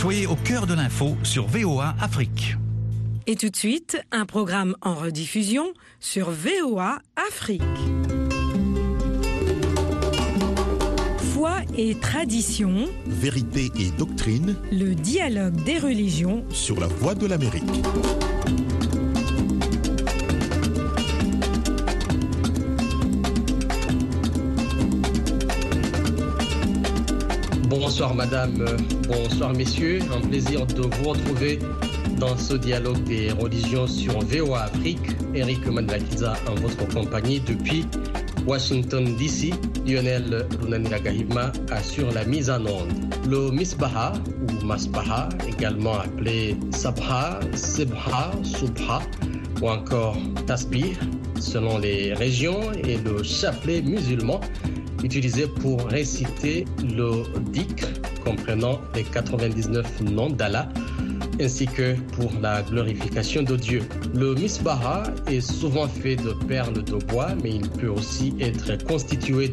Soyez au cœur de l'info sur VOA Afrique. Et tout de suite, un programme en rediffusion sur VOA Afrique. Foi et tradition, Vérité et doctrine le dialogue des religions sur la voie de l'Amérique. Bonsoir madame, bonsoir messieurs, un plaisir de vous retrouver dans ce dialogue des religions sur VOA Afrique. Eric Manlakiza en votre compagnie depuis Washington DC. Lionel Runaniragahima assure la mise en onde. Le Misbaha ou Masbaha, également appelé Sabha, Sebha, Subha ou encore Tasbih selon les régions et le chapelet musulman utilisé pour réciter le dhikr comprenant les 99 noms d'Allah ainsi que pour la glorification de Dieu. Le misbaha est souvent fait de perles de bois, mais il peut aussi être constitué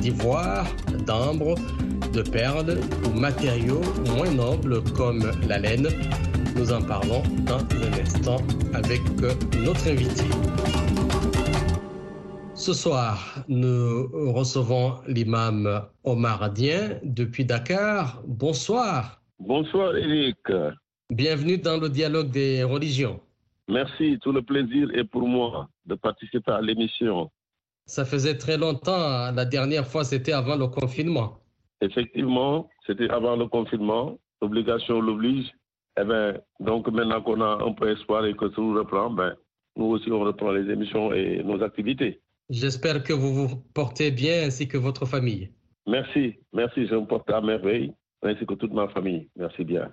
d'ivoire, d'ambre, de perles ou matériaux moins nobles comme la laine. Nous en parlons dans un instant avec notre invité. Ce soir, nous recevons l'imam Omar Dien depuis Dakar. Bonsoir. Bonsoir Eric. Bienvenue dans le dialogue des religions. Merci, tout le plaisir est pour moi de participer à l'émission. Ça faisait très longtemps, la dernière fois c'était avant le confinement. Effectivement, c'était avant le confinement, l'obligation l'oblige. Eh ben, donc maintenant qu'on a un peu espoir et que tout reprend, ben, nous aussi on reprend les émissions et nos activités. J'espère que vous vous portez bien ainsi que votre famille. Merci, merci, je me porte à merveille, ainsi que toute ma famille. Merci bien.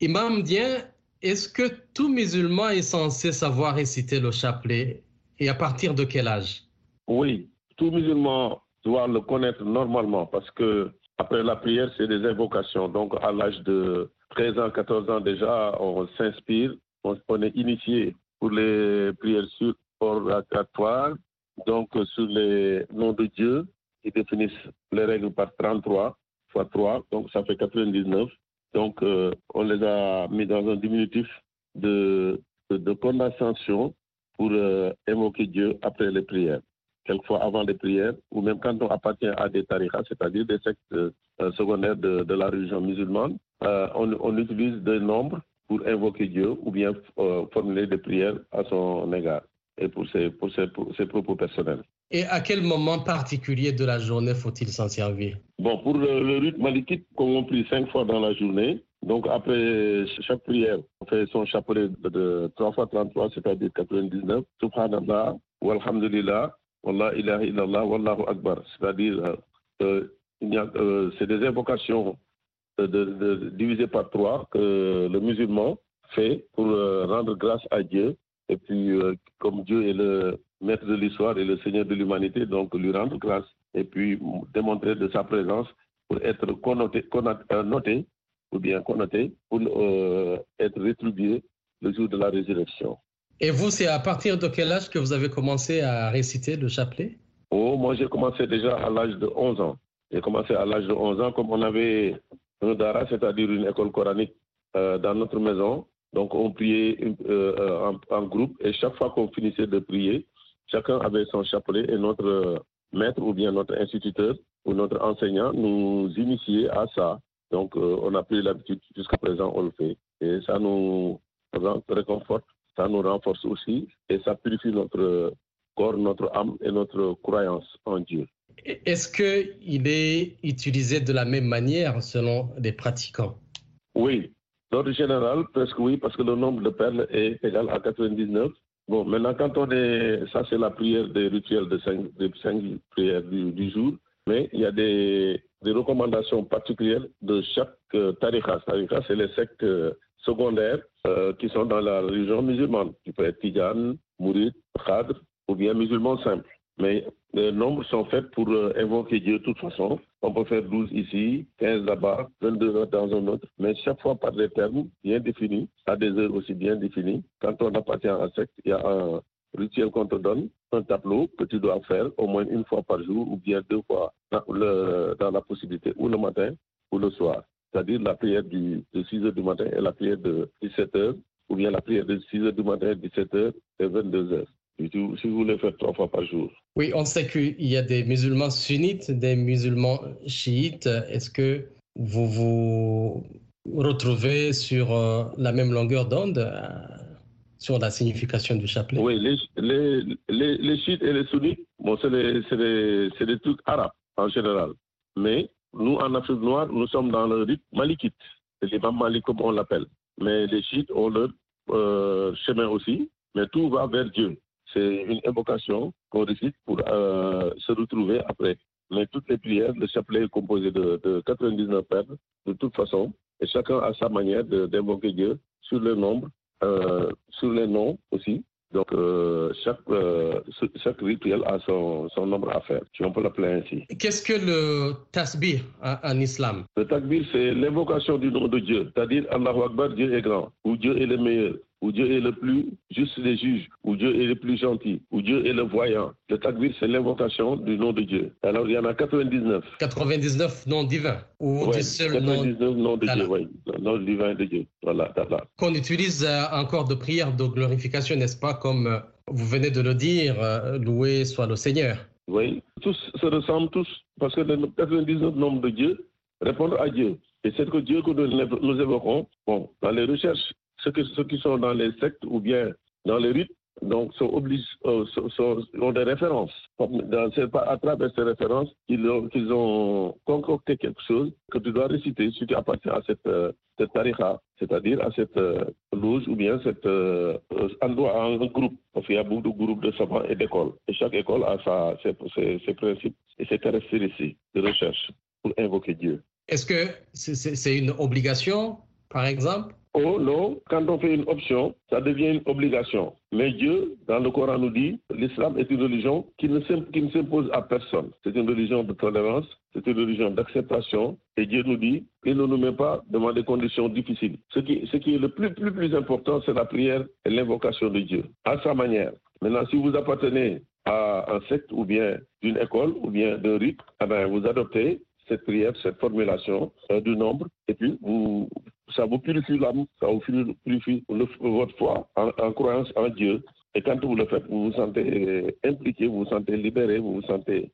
Imam Dien, est-ce que tout musulman est censé savoir réciter le chapelet et à partir de quel âge? Oui, tout musulman doit le connaître normalement parce que après la prière, c'est des invocations. Donc à l'âge de 13 ans, 14 ans déjà, on s'inspire, on, est initié pour les prières oratoires, donc sur les noms de Dieu qui définissent les règles par 33 fois 3, donc ça fait 99. Donc, euh, on les a mis dans un diminutif de, de, condensation pour euh, évoquer Dieu après les prières. Quelquefois avant les prières, ou même quand on appartient à des tariqas, c'est-à-dire des sectes euh, secondaires de, la religion musulmane, on, on, utilise des nombres pour invoquer Dieu ou bien formuler des prières à son égard et pour ses, pour ses, pour ses propos personnels. Et à quel moment particulier de la journée faut-il s'en servir? Bon, pour le, le rite malikite, comme on prie cinq fois dans la journée, donc après chaque prière, on fait son chapelet de 3 fois 33, c'est-à-dire 99, Subhanallah, Walhamdulillah, Wallah ilaha illallah, Wallahu Akbar. C'est-à-dire, euh, euh, c'est des invocations de, de, divisées par trois que le musulman fait pour euh, rendre grâce à Dieu. Et puis, euh, comme Dieu est le maître de l'histoire et le Seigneur de l'humanité, donc lui rendre grâce et puis démontrer de sa présence pour être connoté, connoté, euh, noté ou bien connoté pour euh, être rétribué le jour de la résurrection. Et vous, c'est à partir de quel âge que vous avez commencé à réciter le chapelet? Oh, moi j'ai commencé déjà à l'âge de 11 ans. J'ai commencé à l'âge de 11 ans, comme on avait un dara, c'est-à-dire une école coranique euh, dans notre maison. Donc on priait euh, en, en, groupe et chaque fois qu'on finissait de prier, Chacun avait son chapelet et notre maître ou bien notre instituteur ou notre enseignant nous initiait à ça. Donc, euh, on a pris l'habitude, jusqu'à présent, on le fait. Et ça nous réconforte, ça nous renforce aussi et ça purifie notre corps, notre âme et notre croyance en Dieu. Est-ce qu'il est utilisé de la même manière selon les pratiquants? Oui, d'ordre général, presque oui, parce que le nombre de perles est égal à 99 Bon, maintenant, quand on est. Ça, c'est la prière des rituels de cinq, cinq prières du, jour. Mais il y a des, des recommandations particulières de chaque euh, tariqa. Tariqa, c'est les sectes euh, secondaires euh, qui sont dans la religion musulmane. Tu peux être Tidjane, Mourid, Khadr ou bien musulman simple. Mais les nombres sont faits pour euh, invoquer Dieu de toute façon. On peut faire 12 ici, 15 là-bas, 22 dans un autre, mais chaque fois par des termes bien définis, à des heures aussi bien définies. Quand on appartient à un secte, il y a un rituel qu'on te donne, un tableau que tu dois faire au moins une fois par jour ou bien deux fois dans, la possibilité, ou le matin ou le soir. c'est-à-dire la prière de 6 heures du matin et la prière de 17 heures, ou bien la prière de 6 heures du matin, 17 heures et 22 heures. Si vous, si vous voulez faire trois fois par jour. Oui, on sait qu'il y a des musulmans sunnites, des musulmans chiites. Est-ce que vous vous retrouvez sur euh, la même longueur d'onde euh, sur la signification du chapelet? Oui, les, les, les, les chiites et les sunnites, bon, c'est des trucs arabes en général. Mais nous, en Afrique noire, nous sommes dans le rite malikite. C'est l'imam Malik comme on l'appelle. Mais les chiites ont leur euh, chemin aussi, mais tout va vers Dieu. C'est une invocation qu'on récite pour euh, se retrouver après. Mais toutes les prières, le chapelet est composé de, de 99 pères, de toute façon, et chacun a sa manière d'invoquer Dieu sur le nombre, euh, sur les noms aussi. Donc, euh, chaque, chaque rituel a son, son, nombre à faire, si on peut l'appeler ainsi. Qu'est-ce que le tasbih en, en islam? Le tasbih, c'est l'invocation du nom de Dieu, c'est-à-dire Allahu Akbar, Dieu est grand, ou Dieu est le meilleur, où Dieu est le plus juste des juges, où Dieu est le plus gentil, où Dieu est le voyant. Le takbir, c'est l'invocation du nom de Dieu. Alors, il y en a 99. 99 noms divins ou Ouais, du seul 99 nom noms de. Dieu, oui. Nom divin de Dieu. Voilà, voilà. qu'on utilise euh, encore de prière de glorification, n'est-ce pas Comme euh, vous venez de le dire, euh, loué soit le Seigneur. Oui, tous se ressemblent tous, parce que les 99 noms de Dieu répondent à Dieu. Et c'est que Dieu que nous, nous évoquons, bon, dans les recherches, ceux, qui sont dans les sectes ou bien dans les rites, donc sont obligés, euh, ont des références. Dans- à travers ces références qu'ils ont, concocté quelque chose que tu dois réciter si tu appartiens à cette, euh, cette c'est-à-dire à cette euh, ou bien cet euh, euh, endroit, un groupe. Parce qu'il y a beaucoup de groupes de savants et d'écoles. Et chaque école a ses, principes et ses caractéristiques de recherche pour invoquer Dieu. Est-ce que c'est une obligation, par exemple Oh non, quand on fait une option, ça devient une obligation. Mais Dieu, dans le Coran, nous dit l'islam est une religion qui ne s'impose à personne. C'est une religion de tolérance, c'est une religion d'acceptation. Et Dieu nous dit qu'il ne nous met pas devant des conditions difficiles. Ce qui, est le plus important, c'est la prière et l'invocation de Dieu, à sa manière. Maintenant, si vous appartenez à un secte ou bien d'une école ou bien d'un rite, eh ben, vous adoptez cette prière, cette formulation du nombre, et puis vous, ça vous purifie l'âme, ça vous purifie votre foi en, en croyance en Dieu. Et quand vous le faites, vous vous sentez impliqué, vous vous sentez libéré, vous vous sentez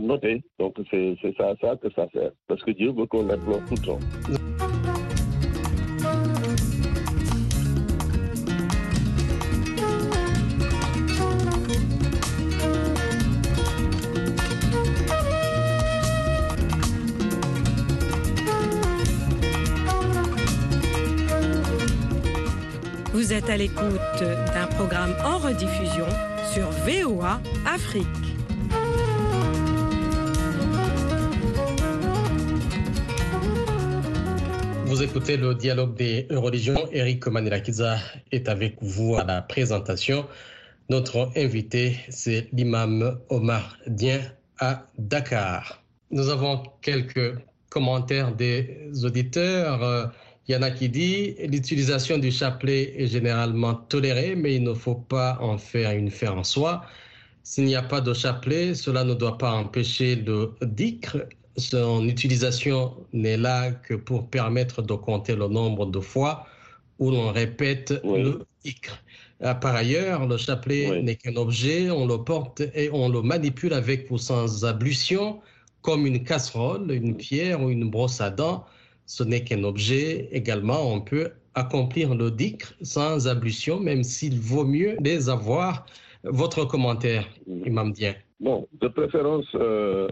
noté. Donc c'est c'est ça, ça que ça sert. Parce que Dieu veut qu'on l'implore tout le temps. À l'écoute d'un programme en rediffusion sur VOA Afrique. Vous écoutez le dialogue des religions. Eric Manirakiza est avec vous à la présentation. Notre invité, c'est l'imam Omar Dien à Dakar. Nous avons quelques commentaires des auditeurs. Il y en a qui dit l'utilisation du chapelet est généralement tolérée, mais il ne faut pas en faire une fin en soi. S'il n'y a pas de chapelet, cela ne doit pas empêcher le dhikr. Son utilisation n'est là que pour permettre de compter le nombre de fois où l'on répète Oui. le dhikr. Ah, Par ailleurs, le chapelet Oui. n'est qu'un objet, on le porte et on le manipule avec ou sans ablution, comme une casserole, une pierre ou une brosse à dents. Ce n'est qu'un objet. Également, on peut accomplir le dhikr sans ablution, même s'il vaut mieux les avoir. Votre commentaire, Imam Dien. Bon, de préférence, euh,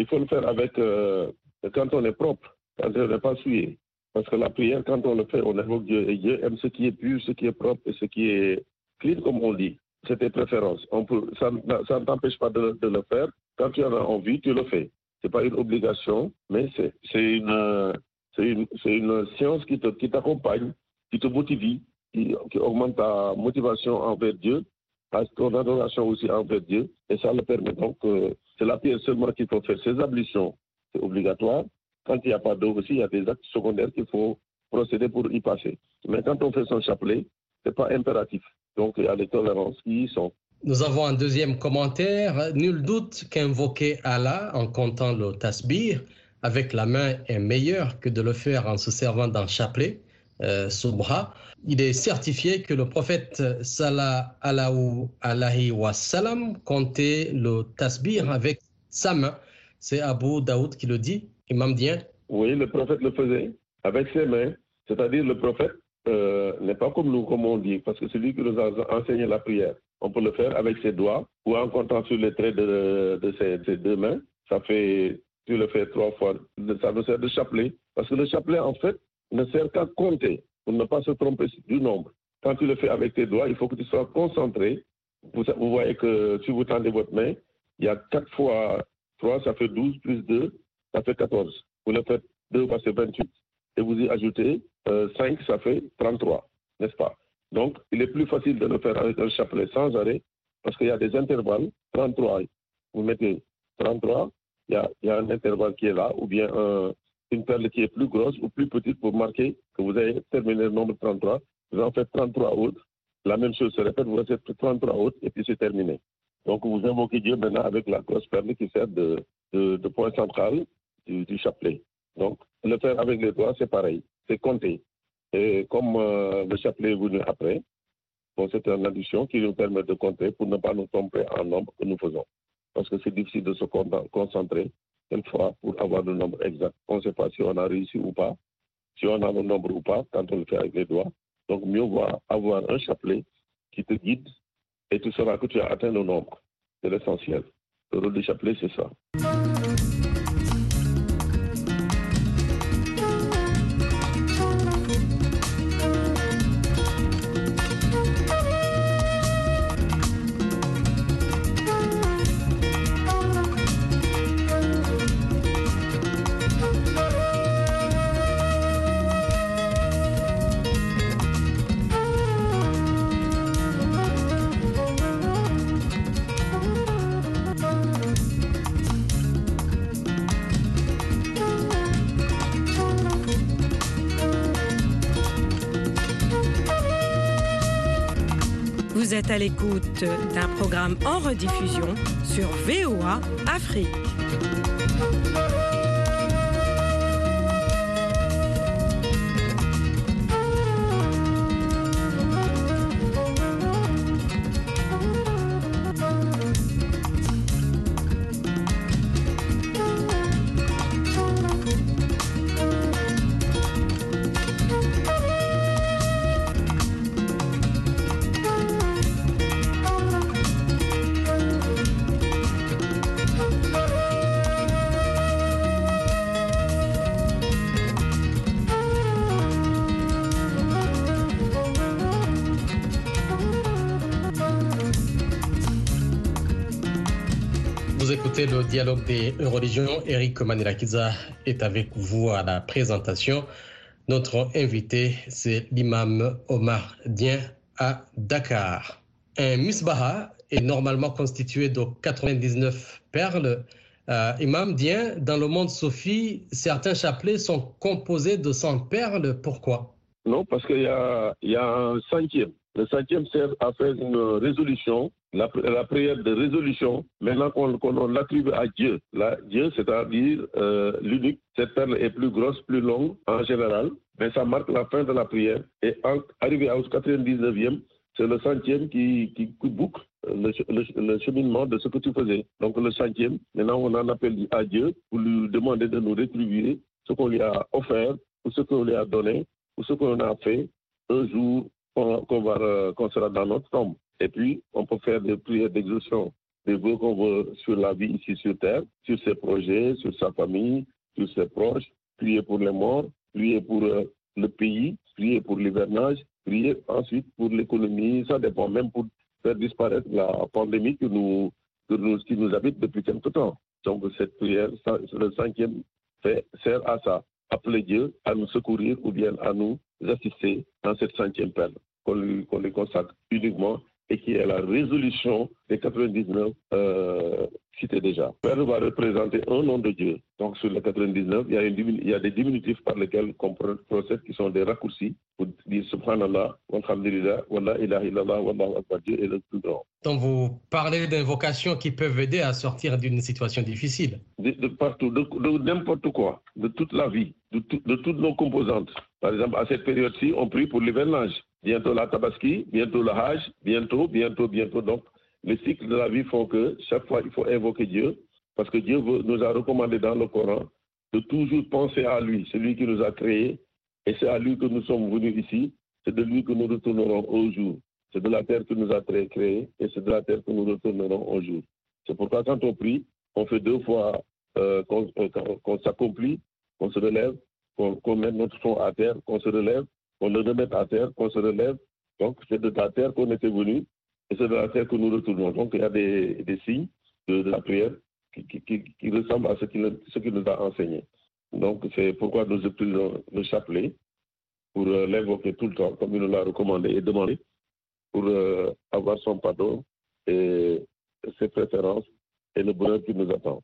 il faut le faire avec euh, quand on est propre, quand on n'est pas souillé. Parce que la prière, quand on le fait, on invoque Dieu. Et Dieu aime ce qui est pur, ce qui est propre et ce qui est clean, comme on dit. C'est tes préférences. On peut, ça, ne- ça ne t'empêche pas de, de le faire. Quand tu en as envie, tu le fais. C'est pas une obligation, mais c'est c'est une, euh, c'est une, science qui te- qui t'accompagne, qui te motive, qui, augmente ta motivation envers Dieu, à ton adoration aussi envers Dieu. Et ça le permet. Donc, euh, c'est la prière seulement qu'il faut faire. Ces ablutions, c'est obligatoire. Quand il n'y a pas d'eau aussi, il y a des actes secondaires qu'il faut procéder pour y passer. Mais quand on fait son chapelet, c'est pas impératif. Donc, il y a les tolérances qui y sont. Nous avons un deuxième commentaire. Nul doute qu'invoquer Allah en comptant le tasbih avec la main est meilleur que de le faire en se servant d'un chapelet, euh, bras. Il est certifié que le prophète sallallahu alayhi wa sallam comptait le tasbih avec sa main. C'est Abu Daoud qui le dit, Imam Dien. Oui, le prophète le faisait avec ses mains, c'est-à-dire le prophète euh, n'est pas comme nous, comme on dit, parce que c'est lui qui nous a enseigné la prière. On peut le faire avec ses doigts ou en comptant sur les traits de, ses, deux mains. Ça fait, tu le fais trois fois, ça nous sert de chapelet. Parce que le chapelet, en fait, ne sert qu'à compter pour ne pas se tromper du nombre. Quand tu le fais avec tes doigts, il faut que tu sois concentré. Vous, voyez que si vous tendez votre main, il y a 4 fois 3, ça fait 12, plus 2, ça fait 14. Vous le faites 2 fois, c'est 28. Et vous y ajoutez 5, euh, ça fait 33, n'est-ce pas? Donc, il est plus facile de le faire avec un chapelet sans arrêt parce qu'il y a des intervalles. 33, vous mettez 33, il y a, un intervalle qui est là, ou bien une perle qui est plus grosse ou plus petite pour marquer que vous avez terminé le nombre 33. Vous en faites 33 autres. La même chose se répète, vous faites 33 autres et puis c'est terminé. Donc vous invoquez Dieu maintenant avec la grosse perle qui sert de, point central du, du chapelet. Donc le faire avec les doigts, c'est pareil c'est compter. Et comme euh, le chapelet est venu après, bon, c'est une addition qui nous permet de compter pour ne pas nous tromper en nombre que nous faisons. Parce que c'est difficile de se concentrer fois pour avoir le nombre exact. On ne sait pas si on a réussi ou pas, si on a le nombre ou pas quand on le fait avec les doigts. Donc mieux vaut avoir un chapelet qui te guide et tu sauras que tu as atteint le nombre. C'est l'essentiel. Le rôle du chapelet, c'est ça. Êtes à l'écoute d'un programme en rediffusion sur VOA Afrique. Le dialogue des religions. Eric Manirakiza est avec vous à la présentation. Notre invité, c'est l'imam Omar Dien à Dakar. Un misbaha est normalement constitué de 99 perles. Euh, imam Dien, dans le monde Sophie, certains chapelets sont composés de 100 perles. Pourquoi? Non, parce qu'il y a un cinquième. Le cinquième sert à faire une résolution la, prière de résolution, maintenant qu'on l'attribue à Dieu. Là, Dieu, c'est-à-dire euh, l'unique, cette perle est plus grosse, plus longue en général, mais ça marque la fin de la prière. Et en, arrivé au 99e, c'est le centième qui, qui, boucle le, le, cheminement de ce que tu faisais. Donc le centième, maintenant on en appelle à Dieu pour lui demander de nous rétribuer ce qu'on lui a offert, ou ce qu'on lui a donné, ou ce qu'on a fait un jour qu'on sera dans notre tombe. Et puis, on peut faire des prières d'exaution, des vœux qu'on veut sur la vie ici sur Terre, sur ses projets, sur sa famille, sur ses proches, prier pour les morts, prier pour euh, le pays, prier pour l'hivernage, prier ensuite pour l'économie. Ça dépend même pour faire disparaître la pandémie qui nous, qui nous habite depuis quelque temps. Donc, cette prière, le cinquième, fait, sert à ça. Appeler Dieu à nous secourir ou bien à nous assister dans cette cinquième perle qu'on lui, lui consacre uniquement et qui est la résolution des 99 euh, cités déjà. Père va représenter un nom de Dieu. Donc sur les 99, il y a, une, il y a des diminutifs par lesquels on procède qui sont des raccourcis pour dire Subhanallah, Walhamdulillah, Wallah ilaha illallah, Wallahu akbar, Dieu est le plus grand. Donc vous parlez d'invocations qui peuvent aider à sortir d'une situation difficile. De, de partout, de, de n'importe quoi, de toute la vie, de, tout- de toutes nos composantes. Par exemple, à cette période-ci, on prie pour l'hivernage. Bientôt la tabaski, bientôt le hajj, bientôt, bientôt, bientôt. Donc, les cycles de la vie font que chaque fois, il faut invoquer Dieu, parce que Dieu nous a recommandé dans le Coran de toujours penser à lui, celui qui nous a créés, et c'est à lui que nous sommes venus ici, c'est de lui que nous retournerons au jour. C'est de la terre que nous a cré- créés, et c'est de la terre que nous retournerons au jour. C'est pourquoi quand on prie, on fait deux fois euh, qu'on euh, qu'on s'accomplit, qu'on se relève, qu'on mette notre front à terre, qu'on se relève, qu'on le remette à terre, qu'on se relève. Donc, c'est de la terre qu'on était venu et c'est de la terre que nous retournons. Donc, il y a des, signes de, la prière qui, ressemblent à ce qu'il nous a enseigné. Donc, c'est pourquoi nous utilisons le chapelet pour euh, l'invoquer tout le temps, comme il nous l'a recommandé et demandé, pour euh, avoir son pardon et ses préférences et le bonheur qui nous attend.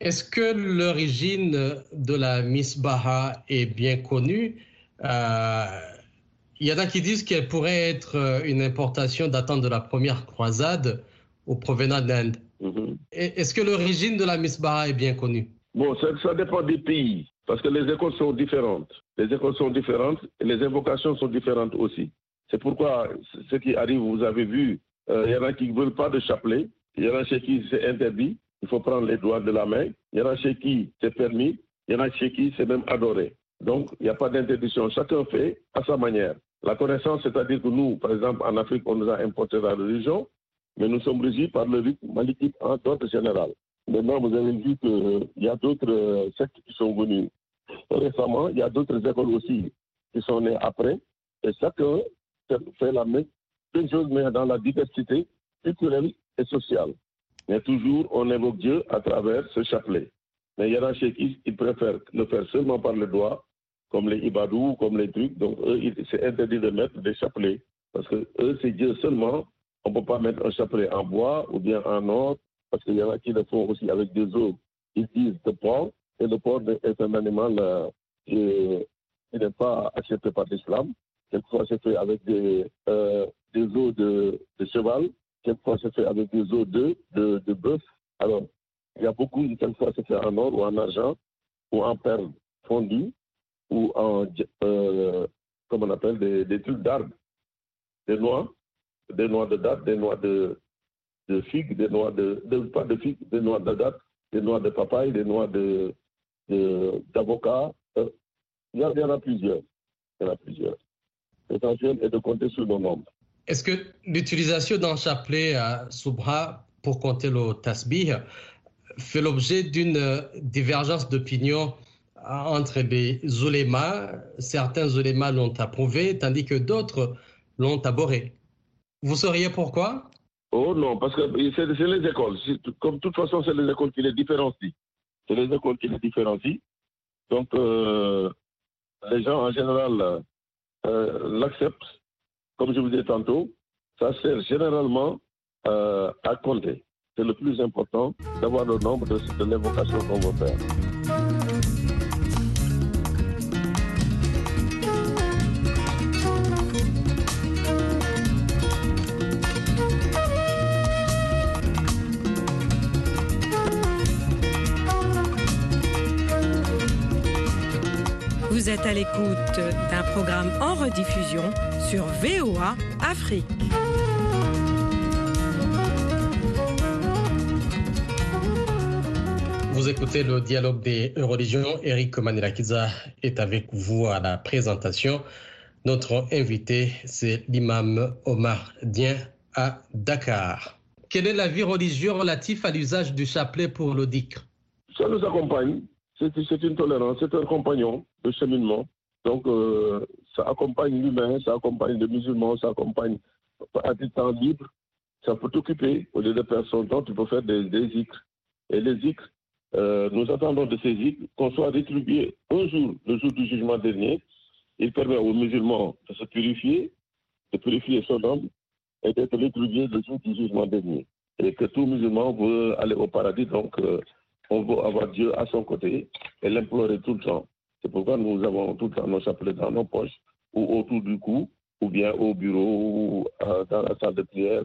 Est-ce que l'origine de la Misbaha est bien connue? Il y en a qui disent qu'elle pourrait être euh, une importation datant de la première croisade ou provenant d'Inde. Mhm. Est-ce que l'origine de la Misbaha est bien connue? Bon, ça, ça dépend des pays, parce que les écoles sont différentes. Les écoles sont différentes et les invocations sont différentes aussi. C'est pourquoi ce qui arrive, vous avez vu, euh, il y en a qui ne veulent pas de chapelet, il y en a chez qui c'est interdit, il faut prendre les doigts de la main, il y en a chez qui c'est permis, il y en a chez qui c'est même adoré. Donc, il n'y a pas d'interdiction, chacun fait à sa manière. La connaissance, c'est-à-dire que nous, par exemple, en Afrique, on nous a importé la religion, mais nous sommes régis par le rite malikite en ordre général. Maintenant, vous avez vu qu'il y a d'autres euh, sectes qui sont venus récemment. Il y a d'autres écoles aussi qui sont nées après. Et chacun fait la même chose, mais dans la diversité culturelle et sociale. Mais toujours, on évoque Dieu à travers ce chapelet. Mais il y a chez qui ils préfèrent le faire seulement par le doigt, comme les ibadous, comme les trucs. Donc, eux, c'est interdit de mettre des chapelets. Parce que eux, c'est Dieu seulement. On ne peut pas mettre un chapelet en bois ou bien en or, parce qu'il y en a qui le font aussi avec des os. Ils disent de porc, et le porc est un animal euh, qui qui n'est pas accepté par l'islam. Quelquefois, c'est fait avec des, euh, des os de, de cheval, quelquefois, c'est fait avec des os de, de, de bœuf. Alors, il y a beaucoup, quelquefois, c'est fait en or ou en argent, ou en perles fondues, ou en, euh, comme on appelle, des, des trucs d'arbre, des noix, des noix de date, des noix de, de figues, des noix de, pas de figues, des noix de date, des noix de papaye, des noix de, d'avocat. Euh, il, y en- a plusieurs. Il y en a plusieurs. L'essentiel est de compter sur nos nombres. Est-ce que l'utilisation d'un chapelet à Subha pour compter le tasbih fait l'objet d'une divergence d'opinion entre les ulémas Certains ulémas l'ont approuvé, tandis que d'autres l'ont abhorré. Vous sauriez pourquoi? Oh non, parce que c'est les écoles. Comme de toute façon, c'est les écoles qui les différencient. C'est les écoles qui les différencient. Donc, euh, les gens en général euh, l'acceptent. Comme je vous disais tantôt, ça sert généralement euh, à compter. C'est le plus important d'avoir le nombre de, de l'invocation qu'on veut faire. Êtes à l'écoute d'un programme en rediffusion sur VOA Afrique. Vous écoutez le dialogue des religions. Eric Manirakiza est avec vous à la présentation. Notre invité, c'est l'imam Omar Dien à Dakar. Quel est l'avis religieux relatif à l'usage du chapelet pour le dhikr? Ça nous accompagne. C'est une tolérance, c'est un compagnon de cheminement. Donc, euh, ça accompagne l'humain, ça accompagne le musulman, ça accompagne à du temps libre. Ça peut t'occuper. Au lieu de perdre son temps, tu peux faire des, des. Et les zikrs, euh, nous attendons de ces zikrs qu'on soit rétribué un jour, le jour du jugement dernier. Il permet aux musulmans de se purifier, de purifier son homme et d'être rétribué le jour du jugement dernier. Et que tout musulman veut aller au paradis, donc euh, on veut avoir Dieu à son côté et l'implorer tout le temps. C'est pourquoi nous avons tout le temps nos chapelets dans nos poches ou autour du cou, ou bien au bureau, ou euh, dans la salle de prière.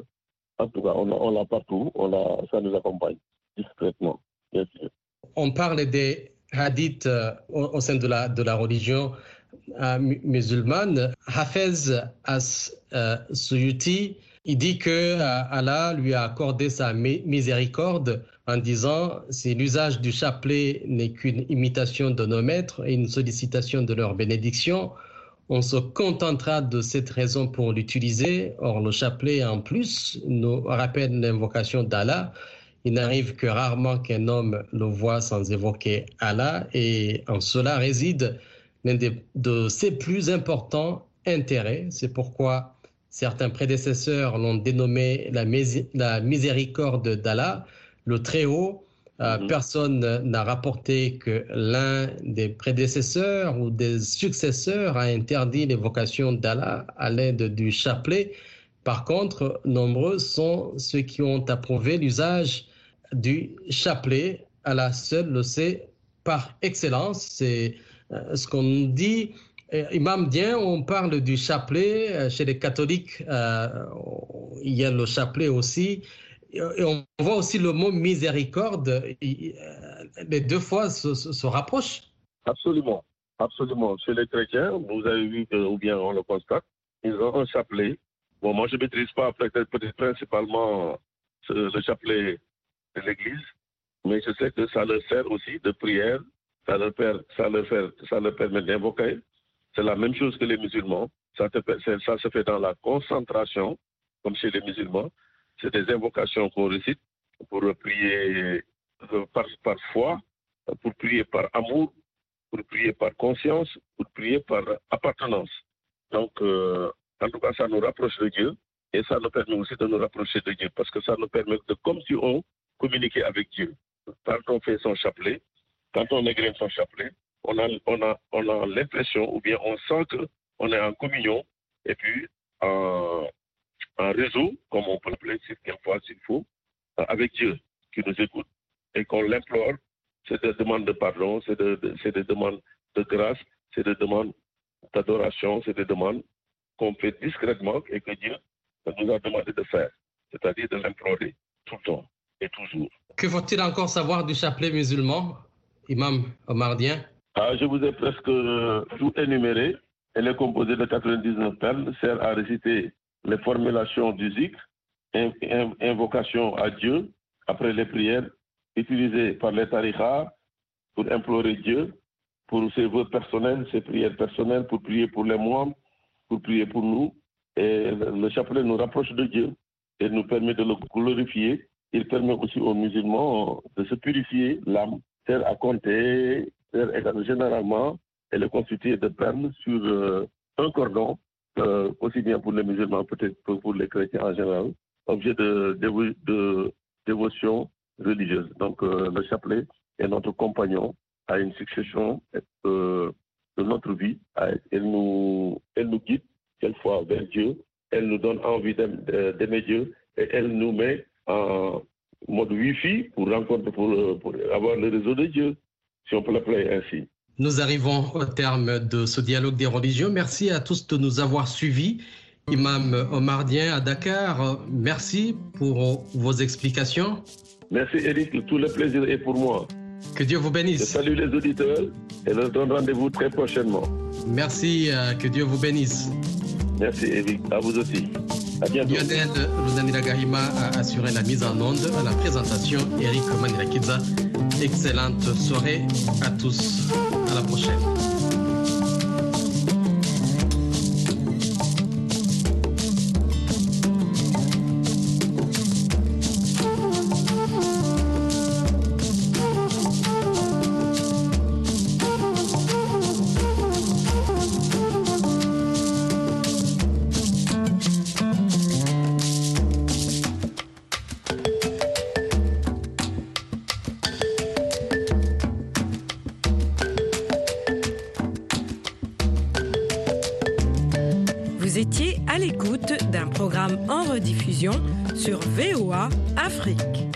En tout cas, on, l'a partout, on l'a, ça nous accompagne discrètement. On parle des hadiths euh, au, sein de la, de la religion euh, musulmane. Hafez As-Suyuti, il dit que Allah lui a accordé sa miséricorde en disant si l'usage du chapelet n'est qu'une imitation de nos maîtres et une sollicitation de leur bénédiction, on se contentera de cette raison pour l'utiliser. Or, le chapelet, en plus, nous rappelle l'invocation d'Allah. Il n'arrive que rarement qu'un homme le voit sans évoquer Allah, et en cela réside l'un de ses plus importants intérêts. C'est pourquoi certains prédécesseurs l'ont dénommé la, la miséricorde d'Allah, le Très-Haut, euh, mhm. Personne n'a rapporté que l'un des prédécesseurs ou des successeurs a interdit l'évocation d'Allah à l'aide du chapelet. Par contre, nombreux sont ceux qui ont approuvé l'usage du chapelet. Allah seul le sait par excellence. C'est euh, ce qu'on dit. Imam Dien, on parle du chapelet. Euh, chez les catholiques, il y a le chapelet aussi. Et on voit aussi le mot miséricorde, euh, les deux fois se, rapprochent. Absolument, absolument. Chez les chrétiens, vous avez vu, ou bien on le constate, ils ont un chapelet. Bon, moi, je ne maîtrise pas principalement le chapelet de l'Église, mais je sais que ça leur sert aussi de prière, ça leur, ça leur permet d'invoquer. C'est la même chose que les musulmans. Ça, se fait dans la concentration, comme chez les musulmans c'est des invocations qu'on récite pour prier euh, par, foi, pour prier par amour, pour prier par conscience, pour prier par appartenance. Donc, euh, en tout cas, ça nous rapproche de Dieu et ça nous permet aussi de nous rapprocher de Dieu parce que ça nous permet de, comme si on communiquait avec Dieu. Quand on fait son chapelet, quand on égrène son chapelet, on a, on a, on a l'impression ou bien on sent qu'on est en communion et puis en, réseau, comme on peut l'appeler quelquefois s'il faut, avec Dieu qui nous écoute et qu'on l'implore. C'est des demandes de pardon, c'est des demandes de grâce, c'est des demandes d'adoration, c'est des demandes qu'on fait discrètement et que Dieu nous a demandé de faire, c'est-à-dire de l'implorer tout le temps et toujours. Que faut-il encore savoir du chapelet musulman, Imam Omardien? Ah, Je vous ai presque tout énuméré. Elle est composée de 99 perles, sert à réciter les formulations du zikr, invocation à Dieu après les prières utilisées par les tarikhas pour implorer Dieu, pour ses vœux personnels, ses prières personnelles, pour prier pour les membres, pour prier pour nous. Et le chapelet nous rapproche de Dieu et nous permet de le glorifier. Il permet aussi aux musulmans de se purifier l'âme, faire à compter, généralement, elle est constituée de perles sur euh, un cordon euh, aussi bien pour les musulmans, peut-être que pour les chrétiens en général, objet de, dévotion religieuse. Donc euh, le chapelet est notre compagnon à une succession euh, de notre vie. Elle nous, elle nous guide quelquefois vers Dieu, elle nous donne envie d'aimer Dieu et elle nous met en mode Wi-Fi pour rencontrer, pour, pour avoir le réseau de Dieu, si on peut l'appeler ainsi. Nous arrivons au terme de ce dialogue des religions. Merci à tous de nous avoir suivis. Imam Omardien à Dakar, merci pour vos explications. Merci Eric, tout le plaisir est pour moi. Que Dieu vous bénisse. Je salue les auditeurs et leur donne rendez-vous très prochainement. Merci, euh, que Dieu vous bénisse. Merci Eric, à vous aussi. À bientôt. Lionel Gahima a assuré la mise en onde à la présentation. Eric Manilakidza, excellente soirée à tous. À la prochaine. Rediffusion sur VOA Afrique.